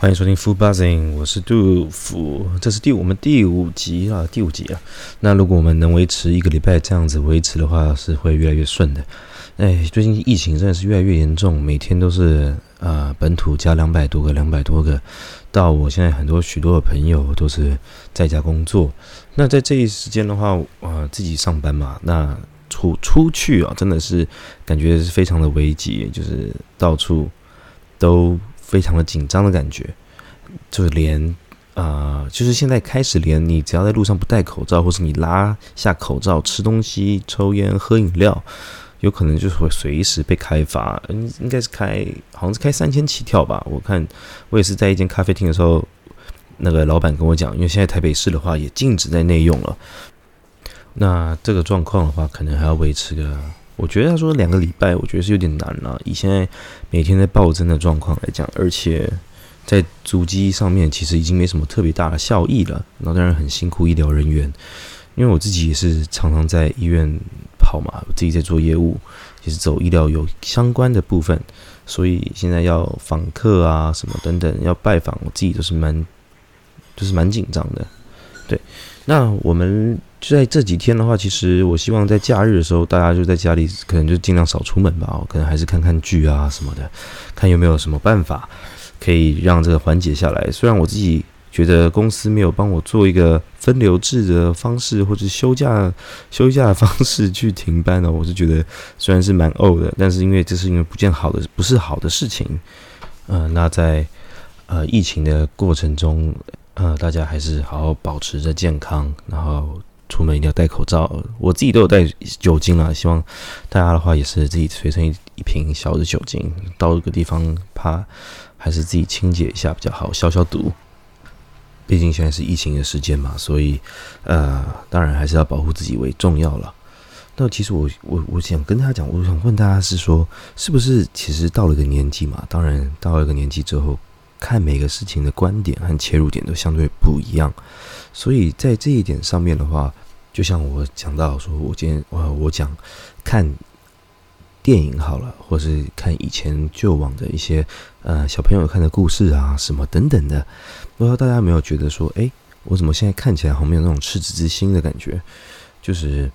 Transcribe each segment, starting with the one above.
欢迎收听 Full Buzzing，我是杜甫，这是第我们第五集啊，第五集啊。那如果我们能维持一个礼拜这样子维持的话，是会越来越顺的。哎，最近疫情真的是越来越严重，每天都是啊本土加两百多个，两百多个。到我现在很多许多的朋友都是在家工作。那在这一时间的话，啊自己上班嘛，那出出去啊，真的是感觉是非常的危急，就是到处都。非常的紧张的感觉，就是连啊，就是现在开始，连你只要在路上不戴口罩，或是你拉下口罩吃东西、抽烟、喝饮料，有可能就是会随时被开罚。应应该是开，好像是开三千起跳吧。我看我也是在一间咖啡厅的时候，那个老板跟我讲，因为现在台北市的话也禁止在内用了。那这个状况的话，可能还要维持个。我觉得他说两个礼拜，我觉得是有点难了。以现在每天在暴增的状况来讲，而且在主机上面其实已经没什么特别大的效益了。那当然很辛苦医疗人员，因为我自己也是常常在医院跑嘛，我自己在做业务，也是走医疗有相关的部分，所以现在要访客啊什么等等要拜访，我自己都是蛮就是蛮紧张的。对，那我们。就在这几天的话，其实我希望在假日的时候，大家就在家里，可能就尽量少出门吧。可能还是看看剧啊什么的，看有没有什么办法可以让这个缓解下来。虽然我自己觉得公司没有帮我做一个分流制的方式，或者休假休假的方式去停班呢，我是觉得虽然是蛮呕的，但是因为这是因为不见好的，不是好的事情。嗯，那在呃疫情的过程中，呃，大家还是好好保持着健康，然后。出门一定要戴口罩，我自己都有带酒精啊。希望大家的话也是自己随身一一瓶小的酒精，到一个地方怕还是自己清洁一下比较好，消消毒。毕竟现在是疫情的时间嘛，所以呃，当然还是要保护自己为重要了。那其实我我我想跟大家讲，我想问大家是说，是不是其实到了一个年纪嘛？当然到了一个年纪之后，看每个事情的观点和切入点都相对不一样。所以在这一点上面的话，就像我讲到说，我今天我我讲看电影好了，或是看以前旧往的一些呃小朋友看的故事啊，什么等等的，不知道大家有没有觉得说，哎，我怎么现在看起来好像没有那种赤子之心的感觉？就是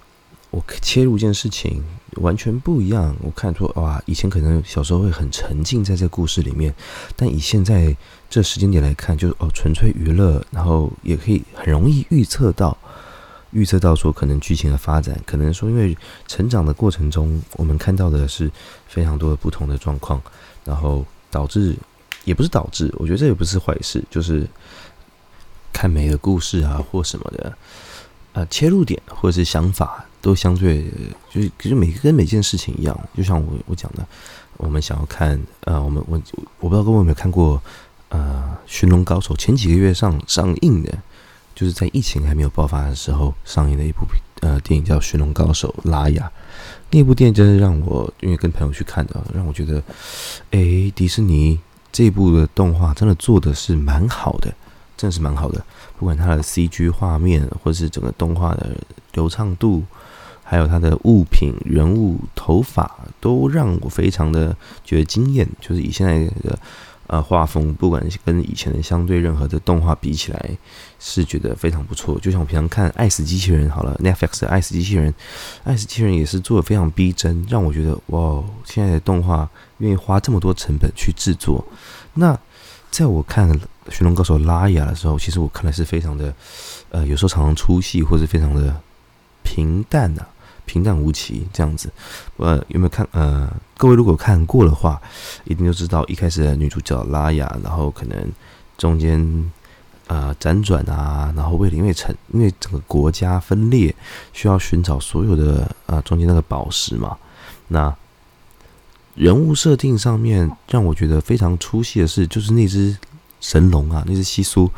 我切入一件事情完全不一样。我看出哇，以前可能小时候会很沉浸在这故事里面，但以现在。这时间点来看，就是哦，纯粹娱乐，然后也可以很容易预测到，预测到说可能剧情的发展，可能说因为成长的过程中，我们看到的是非常多的不同的状况，然后导致也不是导致，我觉得这也不是坏事，就是看每个故事啊或什么的，呃，切入点或者是想法都相对就是其实每跟每件事情一样，就像我我讲的，我们想要看呃，我们我我不知道各位有没有看过。呃，《寻龙高手》前几个月上上映的，就是在疫情还没有爆发的时候上映的一部呃电影，叫《寻龙高手》拉雅。那部电影真的让我，因为跟朋友去看的，让我觉得，哎，迪士尼这部的动画真的做的是蛮好的，真的是蛮好的。不管它的 CG 画面，或是整个动画的流畅度，还有它的物品、人物、头发，都让我非常的觉得惊艳。就是以现在的。呃，画风不管是跟以前的相对任何的动画比起来，是觉得非常不错。就像我平常看《爱死机器人》好了，Netflix 的《爱死机器人》，《爱死机器人》也是做的非常逼真，让我觉得哇，现在的动画愿意花这么多成本去制作。那在我看《寻龙高手》拉雅的时候，其实我看来是非常的，呃，有时候常常出戏，或者非常的平淡呐。平淡无奇这样子，呃，有没有看？呃，各位如果看过的话，一定就知道一开始的女主角拉雅，然后可能中间啊辗转啊，然后为了因为成因为整个国家分裂，需要寻找所有的啊中间那个宝石嘛。那人物设定上面让我觉得非常出戏的是，就是那只神龙啊，那只西苏，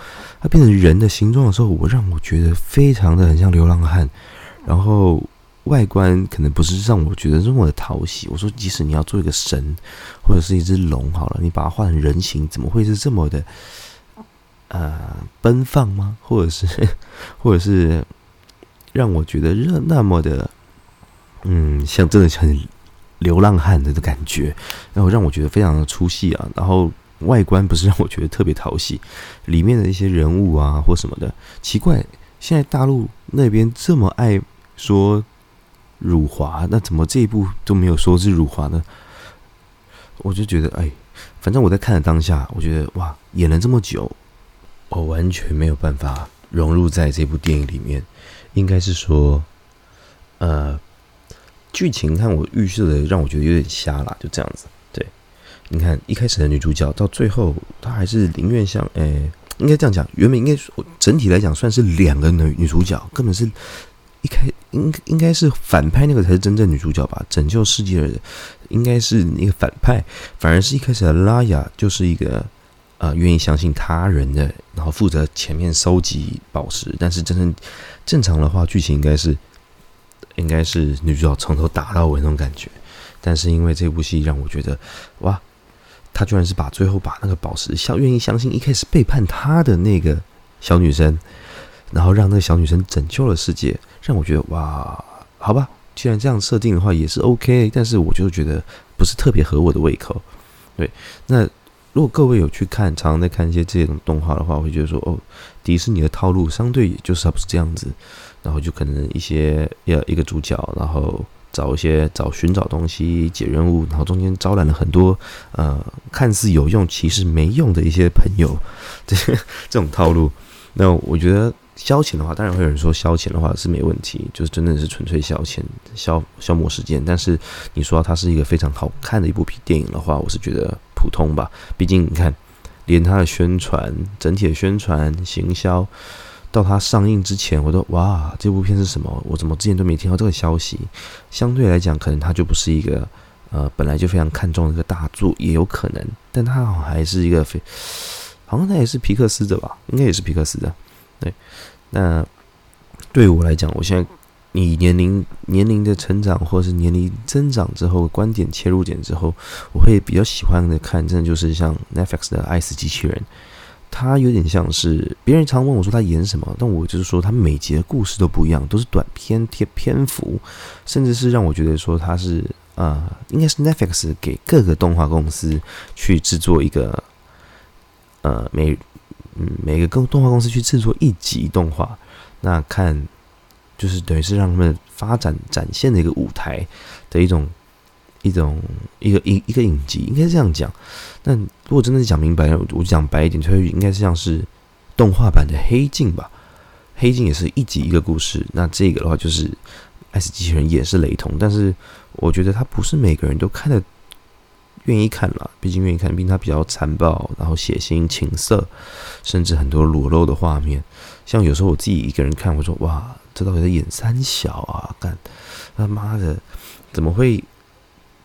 它变成人的形状的时候，我让我觉得非常的很像流浪汉，然后。外观可能不是让我觉得这么的讨喜。我说，即使你要做一个神，或者是一只龙，好了，你把它画成人形，怎么会是这么的呃奔放吗？或者是，或者是让我觉得热那么的，嗯，像真的很流浪汉的感觉，然后让我觉得非常的出戏啊。然后外观不是让我觉得特别讨喜，里面的一些人物啊或什么的，奇怪，现在大陆那边这么爱说辱华，那怎么这一部都没有说是辱华呢？我就觉得，哎，反正我在看的当下，我觉得哇，演了这么久，我完全没有办法融入在这部电影里面，应该是说，呃。剧情看我预设的让我觉得有点瞎了，就这样子。对，你看一开始的女主角到最后，她还是宁愿像诶，应该这样讲，原本应该我整体来讲算是两个女女主角，根本是开应应该是反派那个才是真正女主角吧？拯救世界的人应该是那个反派，反而是一开始的拉雅就是一个呃愿意相信他人的，然后负责前面收集宝石，但是真正正常的话，剧情应该是。应该是女主角从头打到尾那种感觉，但是因为这部戏让我觉得，哇，她居然是把最后把那个宝石相愿意相信一开始背叛她的那个小女生，然后让那个小女生拯救了世界，让我觉得哇，好吧，既然这样设定的话也是 OK，但是我就觉得不是特别合我的胃口。对，那如果各位有去看，常常在看一些这种动画的话，我会觉得说，哦，迪士尼的套路相对也就是不是这样子。然后就可能一些要一个主角，然后找一些找寻找东西解任务，然后中间招揽了很多呃看似有用其实没用的一些朋友，这些 这种套路。那我觉得消遣的话，当然会有人说消遣的话是没问题，就是真的是纯粹消遣消消磨时间。但是你说它是一个非常好看的一部电影的话，我是觉得普通吧。毕竟你看，连它的宣传整体的宣传行销。到它上映之前，我都哇，这部片是什么？我怎么之前都没听到这个消息？相对来讲，可能它就不是一个呃本来就非常看重的一个大作，也有可能。但它好像还是一个非，好像它也是皮克斯的吧？应该也是皮克斯的。对，那对我来讲，我现在以年龄年龄的成长，或是年龄增长之后，观点切入点之后，我会比较喜欢的看，真的就是像 Netflix 的《爱死机器人》。它有点像是别人常问我说他演什么，但我就是说他每集的故事都不一样，都是短篇贴篇幅，甚至是让我觉得说他是呃，应该是 Netflix 给各个动画公司去制作一个呃每嗯每个公动画公司去制作一集动画，那看就是等于是让他们发展展现的一个舞台的一种。一种一个一一个影集，应该是这样讲。那如果真的讲明白，我讲白一点，就应该是像是动画版的《黑镜》吧。《黑镜》也是一集一个故事。那这个的话，就是《S 机器人》也是雷同，但是我觉得它不是每个人都看的愿意看了。毕竟愿意看，毕竟它比较残暴，然后血腥、情色，甚至很多裸露的画面。像有时候我自己一个人看，我说：“哇，这到底在演三小啊？干他妈的，怎么会？”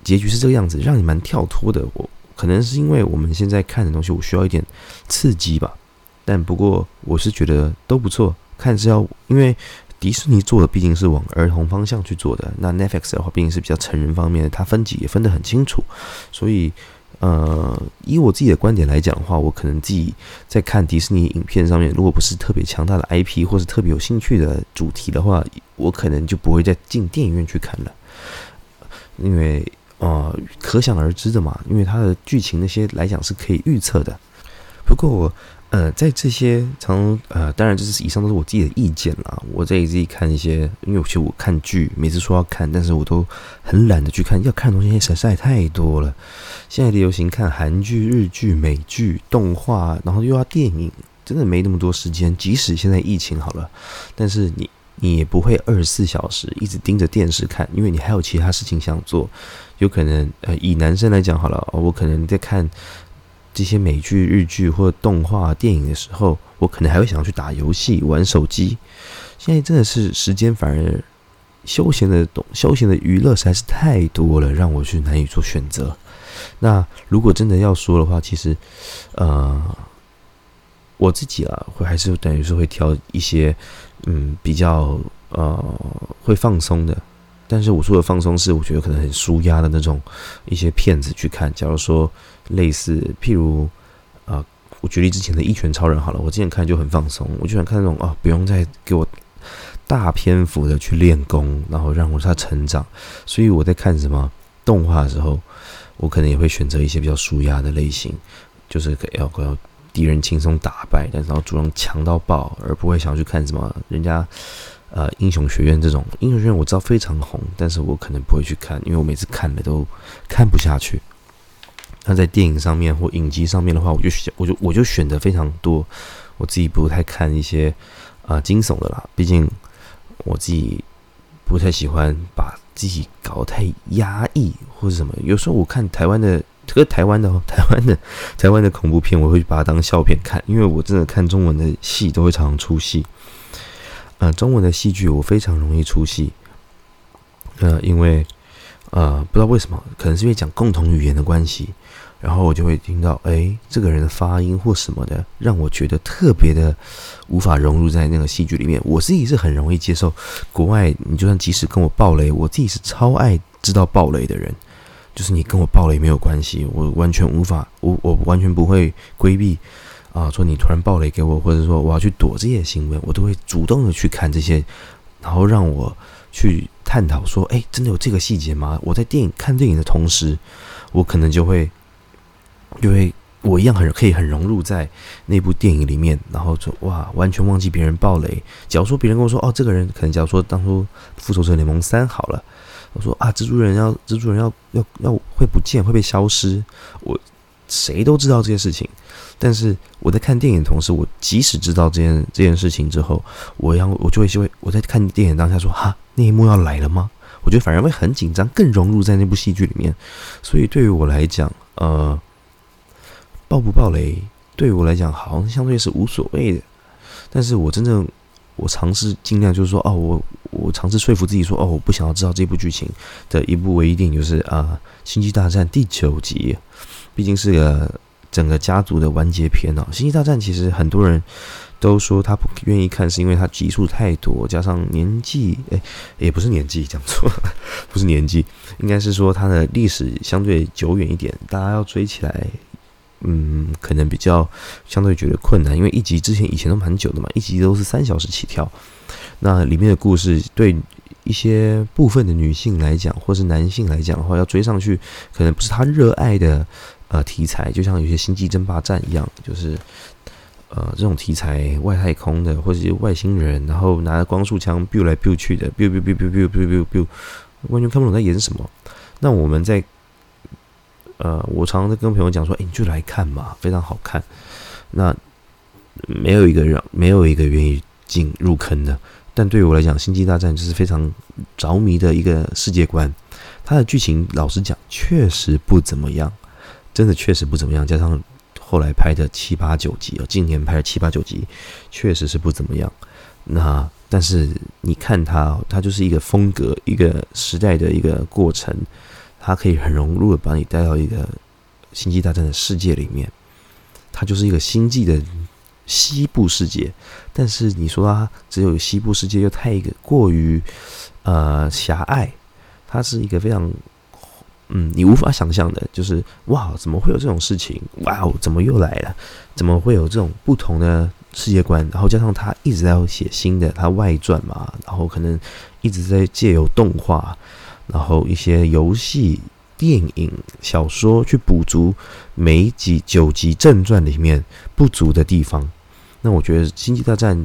结局是这个样子，让你蛮跳脱的。我可能是因为我们现在看的东西，我需要一点刺激吧。但不过我是觉得都不错，看是要因为迪士尼做的毕竟是往儿童方向去做的，那 Netflix 的话毕竟是比较成人方面的，它分级也分得很清楚。所以，呃，以我自己的观点来讲的话，我可能自己在看迪士尼影片上面，如果不是特别强大的 IP 或是特别有兴趣的主题的话，我可能就不会再进电影院去看了，因为。呃，可想而知的嘛，因为它的剧情那些来讲是可以预测的。不过我呃，在这些常呃，当然这是以上都是我自己的意见啦。我在自己看一些，因为其实我看剧，每次说要看，但是我都很懒得去看，要看的东西实在太多了。现在的流行看韩剧、日剧、美剧、动画，然后又要电影，真的没那么多时间。即使现在疫情好了，但是你。你也不会二十四小时一直盯着电视看，因为你还有其他事情想做。有可能，呃，以男生来讲好了，我可能在看这些美剧、日剧或动画、电影的时候，我可能还会想要去打游戏、玩手机。现在真的是时间反而休闲的东、休闲的娱乐实在是太多了，让我去难以做选择。那如果真的要说的话，其实，呃。我自己啊，会还是等于是会挑一些，嗯，比较呃会放松的。但是我说的放松是，我觉得可能很舒压的那种一些片子去看。假如说类似，譬如啊，我举例之前的《一拳超人》好了，我之前看就很放松，我就想看那种啊，不用再给我大篇幅的去练功，然后让我他成长。所以我在看什么动画的时候，我可能也会选择一些比较舒压的类型。就是给要要敌人轻松打败，但是然后主人强到爆，而不会想要去看什么人家呃英雄学院这种英雄学院我知道非常红，但是我可能不会去看，因为我每次看了都看不下去。那在电影上面或影集上面的话，我就选我就我就选择非常多，我自己不太看一些啊惊悚的啦，毕竟我自己不太喜欢把自己搞太压抑或者什么。有时候我看台湾的，这 个台湾的台湾的台湾的恐怖片，我会把它当笑片看，因为我真的看中文的戏都会常常出戏。呃，中文的戏剧我非常容易出戏，呃，因为呃不知道为什么，可能是因为讲共同语言的关系。然后我就会听到，哎，这个人的发音或什么的，让我觉得特别的无法融入在那个戏剧里面。我自己是很容易接受国外，你就算即使跟我爆雷，我自己是超爱知道爆雷的人。就是你跟我爆雷没有关系，我完全无法，我我完全不会规避啊，说你突然爆雷给我，或者说我要去躲这些新闻，我都会主动的去看这些，然后让我去探讨说，哎，真的有这个细节吗？我在电影看电影的同时，我可能就会。因为我一样很可以很融入在那部电影里面，然后就哇，完全忘记别人爆雷。假如说别人跟我说，哦，这个人可能假如说当初《复仇者联盟三》好了，我说啊，蜘蛛人要蜘蛛人要要要会不见会被消失，我谁都知道这件事情。但是我在看电影的同时，我即使知道这件这件事情之后，我要我就会会我在看电影当下说，哈，那一幕要来了吗？我觉得反而会很紧张，更融入在那部戏剧里面。所以对于我来讲，呃。爆不爆雷，对于我来讲好像相对是无所谓的。但是我真正我尝试尽量就是说，哦，我我尝试说服自己说，哦，我不想要知道这部剧情的一部唯一电影就是啊，《星际大战》第九集，毕竟是个整个家族的完结篇哦。《星际大战》其实很多人都说他不愿意看，是因为它集数太多，加上年纪，哎，也不是年纪讲错了，不是年纪，应该是说它的历史相对久远一点，大家要追起来。嗯，可能比较相对觉得困难，因为一集之前以前都蛮久的嘛，一集都是三小时起跳。那里面的故事对一些部分的女性来讲，或是男性来讲的话，要追上去，可能不是他热爱的呃题材。就像有些星际争霸战一样，就是呃这种题材外太空的，或者是外星人，然后拿着光束枪 biu 来 biu 去的，biu biu biu biu biu biu biu，完全看不懂在演什么。那我们在。呃，我常常在跟朋友讲说，哎，你就来看嘛，非常好看。那没有一个让，没有一个愿意进入坑的。但对我来讲，《星际大战》就是非常着迷的一个世界观。它的剧情，老实讲，确实不怎么样，真的确实不怎么样。加上后来拍的七八九集哦，今年拍的七八九集，确实是不怎么样。那但是你看它，它就是一个风格，一个时代的一个过程。它可以很融入的把你带到一个星际大战的世界里面，它就是一个星际的西部世界。但是你说它只有西部世界，又太过于呃狭隘。它是一个非常嗯，你无法想象的，就是哇，怎么会有这种事情？哇哦，怎么又来了？怎么会有这种不同的世界观？然后加上他一直在写新的，他外传嘛，然后可能一直在借由动画。然后一些游戏、电影、小说去补足每一集九集正传里面不足的地方。那我觉得《星际大战》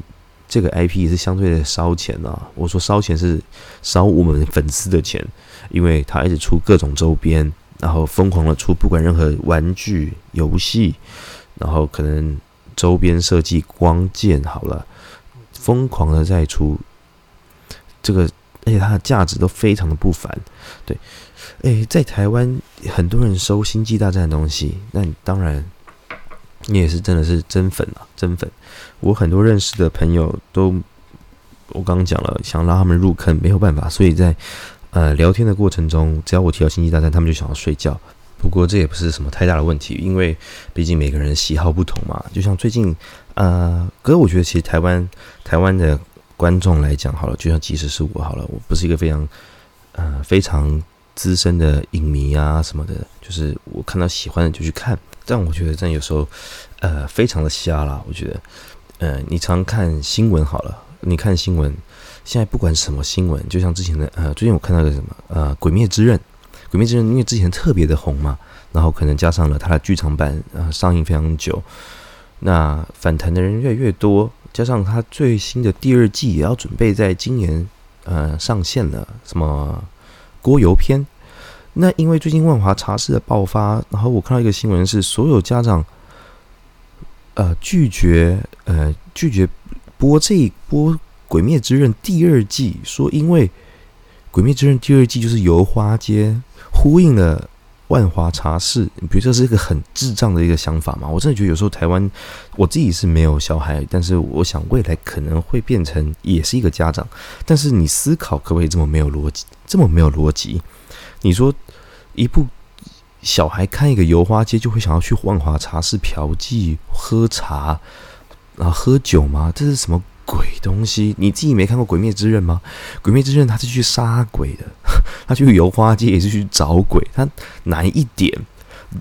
这个 IP 也是相对的烧钱啊。我说烧钱是烧我们粉丝的钱，因为它一直出各种周边，然后疯狂的出不管任何玩具、游戏，然后可能周边设计、光剑好了，疯狂的在出这个。而且它的价值都非常的不凡，对，诶，在台湾很多人收《星际大战》的东西，那当然你也是真的是真粉啊，真粉。我很多认识的朋友都，我刚刚讲了，想拉他们入坑没有办法，所以在呃聊天的过程中，只要我提到《星际大战》，他们就想要睡觉。不过这也不是什么太大的问题，因为毕竟每个人喜好不同嘛。就像最近呃，哥我觉得其实台湾台湾的。观众来讲好了，就像即使是我好了，我不是一个非常呃非常资深的影迷啊什么的，就是我看到喜欢的就去看。但我觉得这样有时候呃非常的瞎啦。我觉得呃你常看新闻好了，你看新闻，现在不管什么新闻，就像之前的呃最近我看到个什么呃《鬼灭之刃》，《鬼灭之刃》因为之前特别的红嘛，然后可能加上了它的剧场版啊上映非常久，那反弹的人越来越多，加上它最新的第二季也要准备在今年呃上线了，什么锅油篇。那因为最近万华茶室的爆发，然后我看到一个新闻是，所有家长呃拒绝呃拒绝播这一播《鬼灭之刃》第二季，说因为《鬼灭之刃》第二季就是油花街呼应了万华茶室，你觉得这是一个很智障的一个想法嘛？我真的觉得有时候台湾我自己是没有小孩，但是我想未来可能会变成也是一个家长，但是你思考可不可以这么没有逻辑，这么没有逻辑？你说。一部小孩看一个油花街就会想要去万华茶室嫖妓、喝茶，然后喝酒吗？这是什么鬼东西？你自己没看过《鬼灭之刃》吗？《鬼灭之刃》他是去杀鬼的，他去油花街也是去找鬼。他哪一点？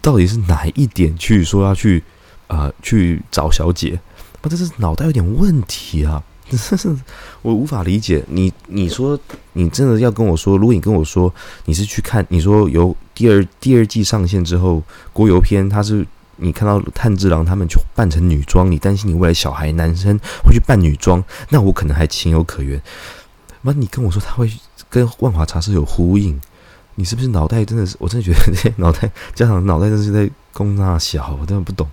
到底是哪一点去说要去啊去找小姐？不，这是脑袋有点问题啊！我无法理解。你你说你真的要跟我说，如果你跟我说你是去看，你说有第二第二季上线之后，国游篇他是你看到炭治郎他们去扮成女装，你担心你未来小孩男生会去扮女装，那我可能还情有可原。那你跟我说他会跟万华茶室有呼应，你是不是脑袋真的是？我真的觉得脑袋家长脑袋真是在。公那小，我真的不懂。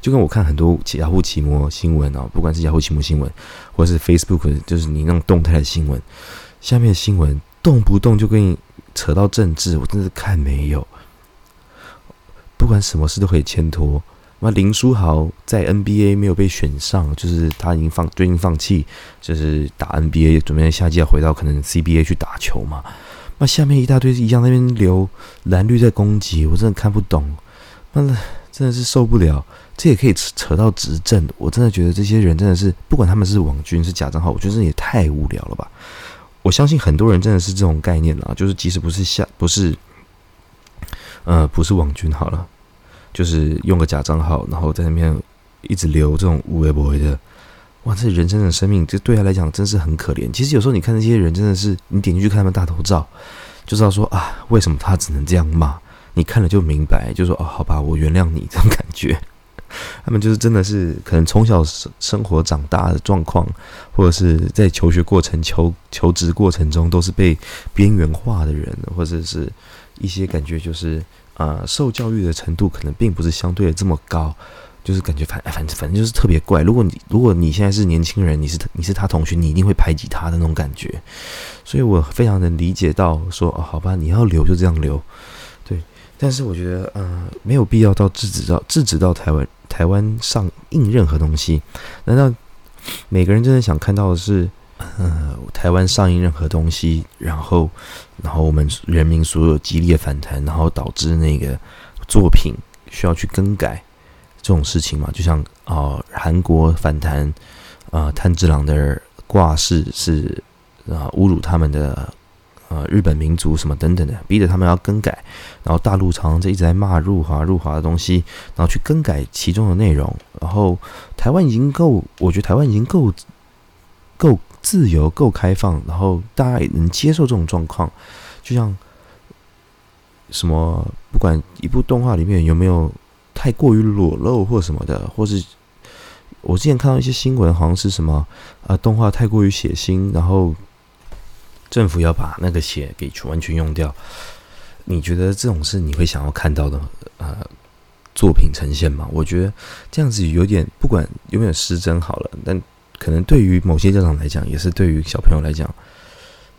就跟我看很多雅虎奇摩新闻啊，不管是雅虎奇摩新闻，或者是 Facebook，就是你那种动态的新闻，下面的新闻动不动就跟你扯到政治，我真是看没有。不管什么事都可以牵拖。那林书豪在 NBA 没有被选上，就是他已经放最近放弃，就是打 NBA，准备下季要回到可能 CBA 去打球嘛。那下面一大堆一样那边流蓝绿在攻击，我真的看不懂。那真的是受不了，这也可以扯扯到执政。我真的觉得这些人真的是，不管他们是网军是假账号，我觉得这也太无聊了吧。我相信很多人真的是这种概念啊，就是即使不是下不是，呃，不是网军好了，就是用个假账号，然后在那边一直留这种无微不微的，哇，这人生的生命，这对他来讲真是很可怜。其实有时候你看那些人，真的是你点进去看他们大头照，就知道说啊，为什么他只能这样骂。你看了就明白，就说哦，好吧，我原谅你这种感觉。他们就是真的是可能从小生生活长大的状况，或者是在求学过程、求求职过程中都是被边缘化的人，或者是一些感觉就是啊，受教育的程度可能并不是相对的这么高，就是感觉反反正反正就是特别怪。如果你如果你现在是年轻人，你是你是他同学，你一定会排挤他的那种感觉。所以我非常能理解到说哦，好吧，你要留就这样留。对但是我觉得，呃，没有必要到制止到制止到台湾台湾上映任何东西。难道每个人真的想看到的是，呃，台湾上映任何东西，然后，然后我们人民所有激烈反弹，然后导致那个作品需要去更改这种事情嘛？就像啊，韩国反弹啊，炭治郎的挂饰是啊，侮辱他们的。呃，日本民族什么等等的，逼着他们要更改，然后大陆常常在一直在骂入华入华的东西，然后去更改其中的内容。然后台湾已经够，我觉得台湾已经够够自由、够开放，然后大家也能接受这种状况。就像什么，不管一部动画里面有没有太过于裸露或什么的，或是我之前看到一些新闻，好像是什么啊，动画太过于血腥，然后。政府要把那个血给完全用掉，你觉得这种是你会想要看到的呃作品呈现吗？我觉得这样子有点不管有没有失真好了，但可能对于某些家长来讲，也是对于小朋友来讲，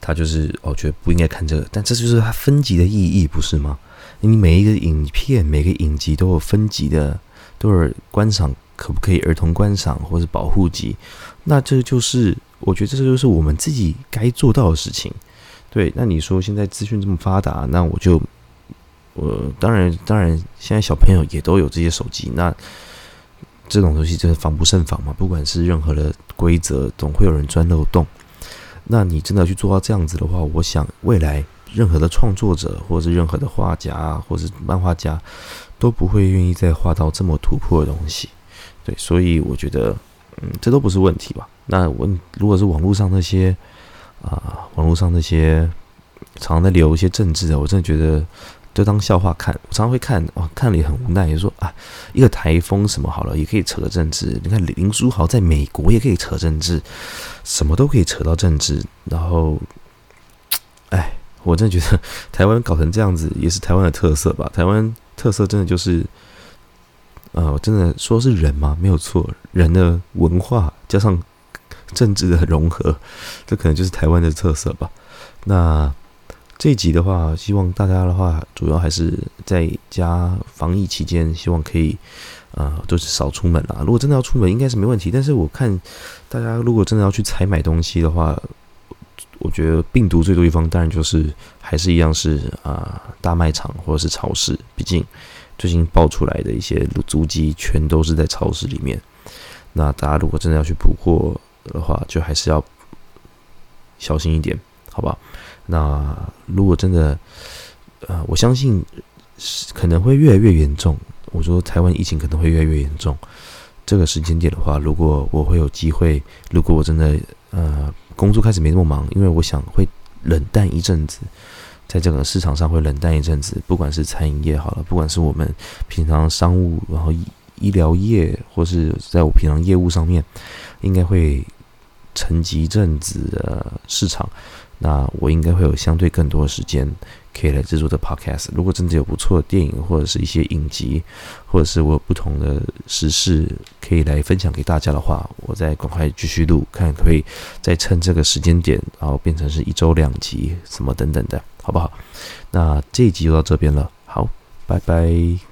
他就是我觉得不应该看这个，但这就是它分级的意义，不是吗？你每一个影片、每个影集都有分级的，都是观赏可不可以儿童观赏或者保护级，那这就是。我觉得这就是我们自己该做到的事情。对，那你说现在资讯这么发达，那我就，我当然当然，现在小朋友也都有这些手机，那这种东西就是防不胜防嘛。不管是任何的规则，总会有人钻漏洞。那你真的去做到这样子的话，我想未来任何的创作者，或者是任何的画家，或者是漫画家，都不会愿意再画到这么突破的东西。对，所以我觉得，嗯，这都不是问题吧。那我如果是网络上那些啊，网络上那些常常在聊一些政治的，我真的觉得就当笑话看。我常常会看，哇，看了也很无奈，就说啊，一个台风什么好了，也可以扯政治。你看林书豪在美国也可以扯政治，什么都可以扯到政治。然后，哎，我真的觉得 台湾搞成这样子，也是台湾的特色吧？台湾特色真的就是。呃，真的说是人吗？没有错，人的文化加上政治的融合，这可能就是台湾的特色吧。那这一集的话，希望大家的话，主要还是在家防疫期间，希望可以呃，就是少出门啦。如果真的要出门，应该是没问题。但是我看大家如果真的要去采买东西的话，我觉得病毒最多地方，当然就是还是一样是啊，大卖场或者是超市，毕竟。最近爆出来的一些足迹，全都是在超市里面。那大家如果真的要去补货的话，就还是要小心一点，好吧？那如果真的，呃，我相信可能会越来越严重。我说台湾疫情可能会越来越严重。这个时间点的话，如果我会有机会，如果我真的呃工作开始没那么忙，因为我想会冷淡一阵子。在整个市场上会冷淡一阵子，不管是餐饮业好了，不管是我们平常商务，然后医疗业，或是在我平常业务上面，应该会沉寂一阵子的市场。那我应该会有相对更多的时间可以来制作的 podcast。如果真的有不错的电影，或者是一些影集，或者是我有不同的时事可以来分享给大家的话，我再赶快继续录，看可以再趁这个时间点，然后变成是一周两集，什么等等的。好不好？那这一集就到这边了。好，拜拜。